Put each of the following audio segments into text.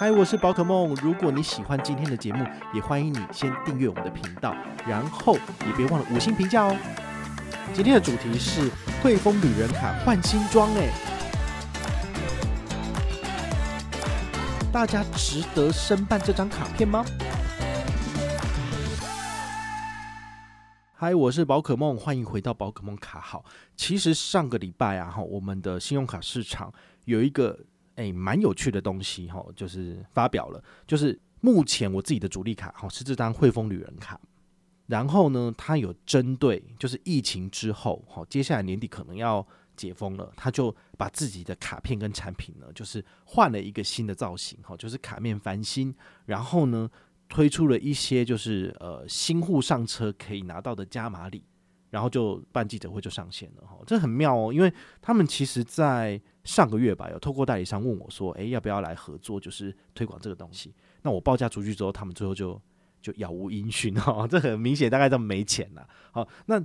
嗨，我是宝可梦。如果你喜欢今天的节目，也欢迎你先订阅我们的频道，然后也别忘了五星评价哦。今天的主题是汇丰旅人卡换新装，哎，大家值得申办这张卡片吗？嗨，我是宝可梦，欢迎回到宝可梦卡号。其实上个礼拜啊，哈，我们的信用卡市场有一个。哎，蛮有趣的东西哈，就是发表了，就是目前我自己的主力卡哈是这张汇丰旅人卡，然后呢，它有针对就是疫情之后哈，接下来年底可能要解封了，他就把自己的卡片跟产品呢，就是换了一个新的造型哈，就是卡面翻新，然后呢，推出了一些就是呃新户上车可以拿到的加码礼。然后就办记者会就上线了哈，这很妙哦，因为他们其实，在上个月吧，有透过代理商问我说，诶，要不要来合作，就是推广这个东西？那我报价出去之后，他们最后就就杳无音讯哈，这很明显，大概都没钱了。好，那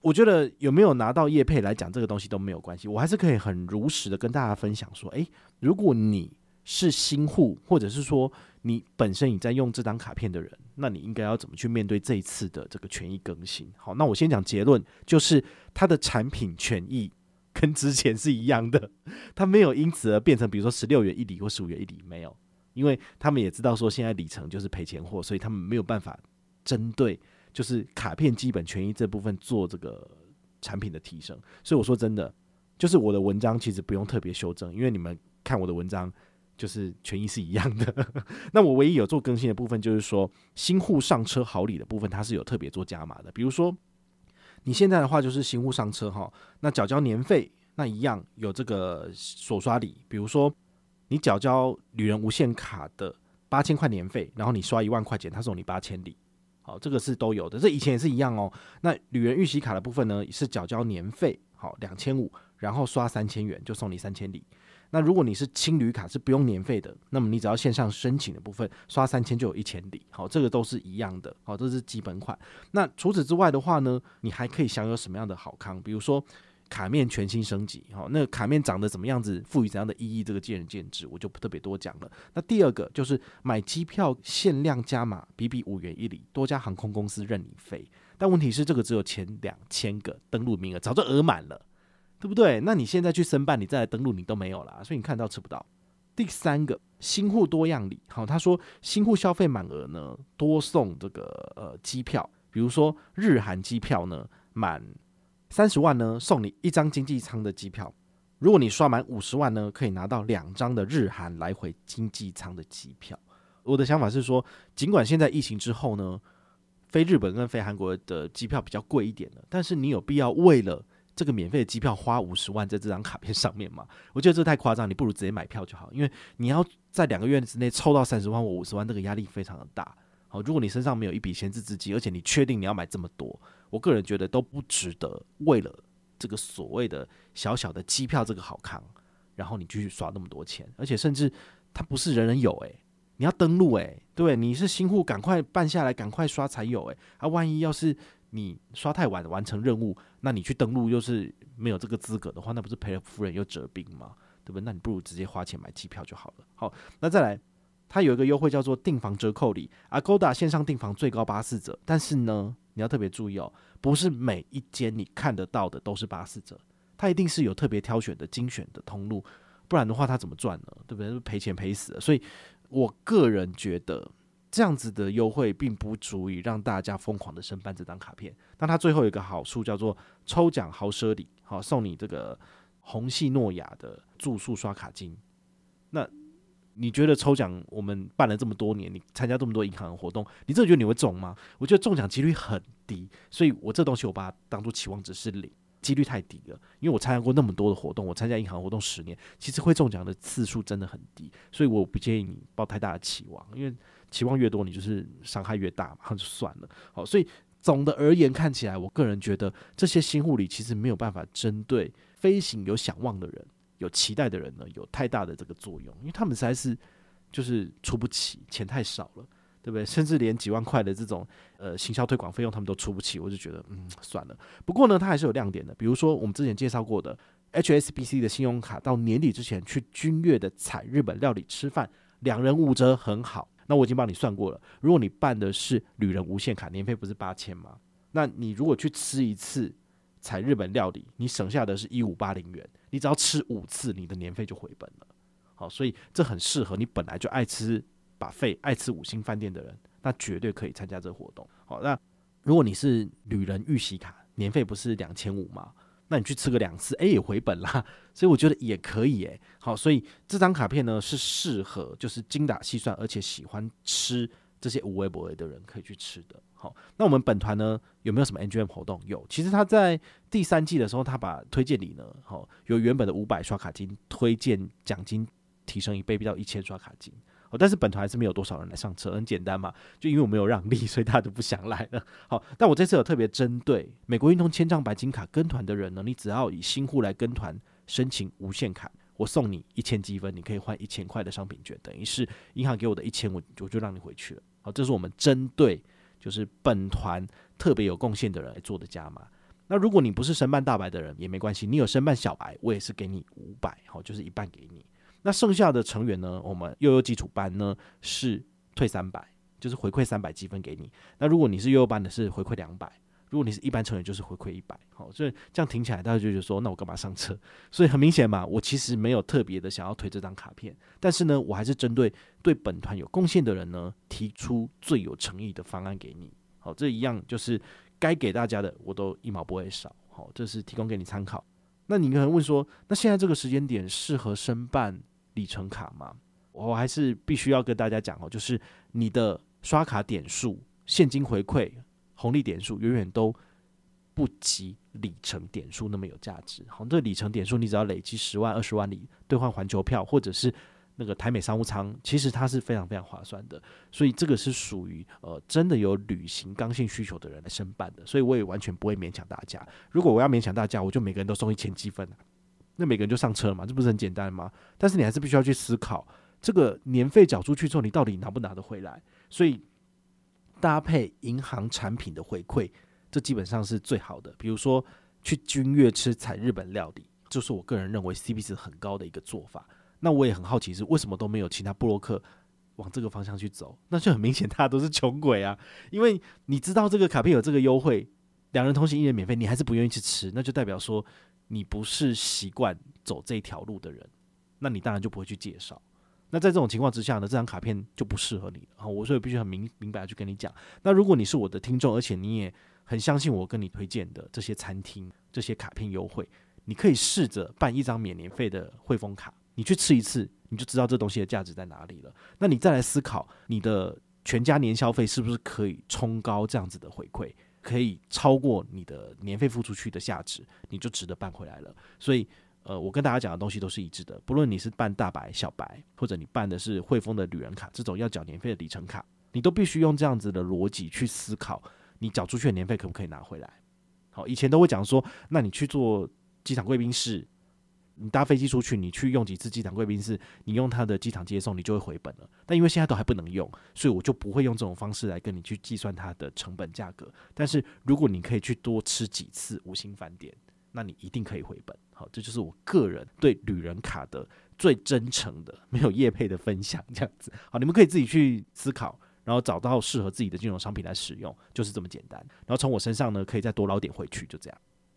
我觉得有没有拿到业配来讲这个东西都没有关系，我还是可以很如实的跟大家分享说，诶，如果你是新户，或者是说你本身你在用这张卡片的人，那你应该要怎么去面对这一次的这个权益更新？好，那我先讲结论，就是它的产品权益跟之前是一样的，它没有因此而变成比如说十六元一里或十五元一里，没有，因为他们也知道说现在里程就是赔钱货，所以他们没有办法针对就是卡片基本权益这部分做这个产品的提升。所以我说真的，就是我的文章其实不用特别修正，因为你们看我的文章。就是权益是一样的，那我唯一有做更新的部分，就是说新户上车好礼的部分，它是有特别做加码的。比如说你现在的话，就是新户上车哈，那缴交年费，那一样有这个锁刷礼。比如说你缴交旅人无限卡的八千块年费，然后你刷一万块钱，他送你八千里。好，这个是都有的，这以前也是一样哦。那旅人预习卡的部分呢，是缴交年费好两千五，然后刷三千元就送你三千里。那如果你是青旅卡是不用年费的，那么你只要线上申请的部分刷三千就有一千里，好，这个都是一样的，好，这是基本款。那除此之外的话呢，你还可以享有什么样的好康？比如说卡面全新升级，好，那卡面长得怎么样子，赋予怎样的意义，这个见仁见智，我就不特别多讲了。那第二个就是买机票限量加码，比比五元一里，多家航空公司任你飞，但问题是这个只有前两千个登录名额，早就额满了。对不对？那你现在去申办，你再来登录，你都没有了，所以你看到吃不到。第三个新户多样礼，好，他说新户消费满额呢，多送这个呃机票，比如说日韩机票呢，满三十万呢，送你一张经济舱的机票。如果你刷满五十万呢，可以拿到两张的日韩来回经济舱的机票。我的想法是说，尽管现在疫情之后呢，飞日本跟飞韩国的机票比较贵一点了，但是你有必要为了这个免费的机票花五十万在这张卡片上面嘛？我觉得这太夸张，你不如直接买票就好。因为你要在两个月之内凑到三十万或五十万，这个压力非常的大。好，如果你身上没有一笔闲置资金，而且你确定你要买这么多，我个人觉得都不值得。为了这个所谓的小小的机票这个好康，然后你继续刷那么多钱，而且甚至它不是人人有诶、你要登录诶、对，你是新户，赶快办下来，赶快刷才有诶、啊，万一要是。你刷太晚完成任务，那你去登录又是没有这个资格的话，那不是赔了夫人又折兵吗？对不对？那你不如直接花钱买机票就好了。好，那再来，它有一个优惠叫做订房折扣礼，Agoda 线上订房最高八四折。但是呢，你要特别注意哦，不是每一间你看得到的都是八四折，它一定是有特别挑选的精选的通路，不然的话它怎么赚呢？对不对？赔钱赔死了。所以我个人觉得。这样子的优惠并不足以让大家疯狂的申办这张卡片。那它最后有一个好处叫做抽奖豪奢礼，好，送你这个红系诺亚的住宿刷卡金。那你觉得抽奖我们办了这么多年，你参加这么多银行的活动，你真的觉得你会中吗？我觉得中奖几率很低，所以我这东西我把它当做期望值是零。几率太低了。因为我参加过那么多的活动，我参加银行活动十年，其实会中奖的次数真的很低，所以我不建议你抱太大的期望，因为期望越多，你就是伤害越大嘛，那就算了。好，所以总的而言，看起来我个人觉得这些新护理其实没有办法针对飞行有想望的人、有期待的人呢，有太大的这个作用，因为他们实在是就是出不起，钱太少了。对不对？甚至连几万块的这种呃行销推广费用，他们都出不起，我就觉得嗯算了。不过呢，它还是有亮点的，比如说我们之前介绍过的 HSBC 的信用卡，到年底之前去君悦的采日本料理吃饭，两人五折很好。那我已经帮你算过了，如果你办的是旅人无限卡，年费不是八千吗？那你如果去吃一次采日本料理，你省下的是一五八零元，你只要吃五次，你的年费就回本了。好，所以这很适合你本来就爱吃。把费爱吃五星饭店的人，那绝对可以参加这个活动。好，那如果你是旅人预习卡，年费不是两千五吗？那你去吃个两次，哎，也回本啦。所以我觉得也可以，哎，好，所以这张卡片呢是适合就是精打细算，而且喜欢吃这些无微不微的人可以去吃的。好，那我们本团呢有没有什么 NGM 活动？有，其实他在第三季的时候，他把推荐礼呢，好，由原本的五百刷卡金推荐奖金提升一倍，到一千刷卡金。但是本团还是没有多少人来上车，很简单嘛，就因为我没有让利，所以大家都不想来了。好，但我这次有特别针对美国运通千帐白金卡跟团的人呢，你只要以新户来跟团申请无限卡，我送你一千积分，你可以换一千块的商品券，等于是银行给我的一千，我我就让你回去了。好，这是我们针对就是本团特别有贡献的人来做的加码。那如果你不是申办大白的人也没关系，你有申办小白，我也是给你五百，好，就是一半给你。那剩下的成员呢？我们悠悠基础班呢是退三百，就是回馈三百积分给你。那如果你是悠悠班的，是回馈两百；如果你是一般成员，就是回馈一百。好，所以这样听起来，大家就觉得说，那我干嘛上车？所以很明显嘛，我其实没有特别的想要推这张卡片，但是呢，我还是针对对本团有贡献的人呢，提出最有诚意的方案给你。好，这一样就是该给大家的，我都一毛不会少。好，这是提供给你参考。那你可能问说，那现在这个时间点适合申办里程卡吗？我还是必须要跟大家讲哦，就是你的刷卡点数、现金回馈、红利点数，远远都不及里程点数那么有价值。好，这里程点数你只要累积十万、二十万里兑换环球票，或者是那个台美商务舱，其实它是非常非常划算的。所以这个是属于呃真的有旅行刚性需求的人来申办的。所以我也完全不会勉强大家。如果我要勉强大家，我就每个人都送一千积分。那每个人就上车了嘛，这不是很简单吗？但是你还是必须要去思考，这个年费缴出去之后，你到底拿不拿得回来？所以搭配银行产品的回馈，这基本上是最好的。比如说去君悦吃采日本料理，就是我个人认为 CP 值很高的一个做法。那我也很好奇是为什么都没有其他布洛克往这个方向去走？那就很明显，大家都是穷鬼啊！因为你知道这个卡片有这个优惠，两人同行一人免费，你还是不愿意去吃，那就代表说。你不是习惯走这条路的人，那你当然就不会去介绍。那在这种情况之下呢，这张卡片就不适合你了。我所以必须很明明白的去跟你讲。那如果你是我的听众，而且你也很相信我跟你推荐的这些餐厅、这些卡片优惠，你可以试着办一张免年费的汇丰卡，你去吃一次，你就知道这东西的价值在哪里了。那你再来思考，你的全家年消费是不是可以冲高这样子的回馈？可以超过你的年费付出去的价值，你就值得办回来了。所以，呃，我跟大家讲的东西都是一致的。不论你是办大白、小白，或者你办的是汇丰的旅人卡这种要缴年费的里程卡，你都必须用这样子的逻辑去思考，你缴出去的年费可不可以拿回来？好，以前都会讲说，那你去做机场贵宾室。你搭飞机出去，你去用几次机场贵宾室，你用他的机场接送，你就会回本了。但因为现在都还不能用，所以我就不会用这种方式来跟你去计算它的成本价格。但是如果你可以去多吃几次五星饭店，那你一定可以回本。好，这就是我个人对旅人卡的最真诚的、没有业配的分享。这样子，好，你们可以自己去思考，然后找到适合自己的金融商品来使用，就是这么简单。然后从我身上呢，可以再多捞点回去，就这样。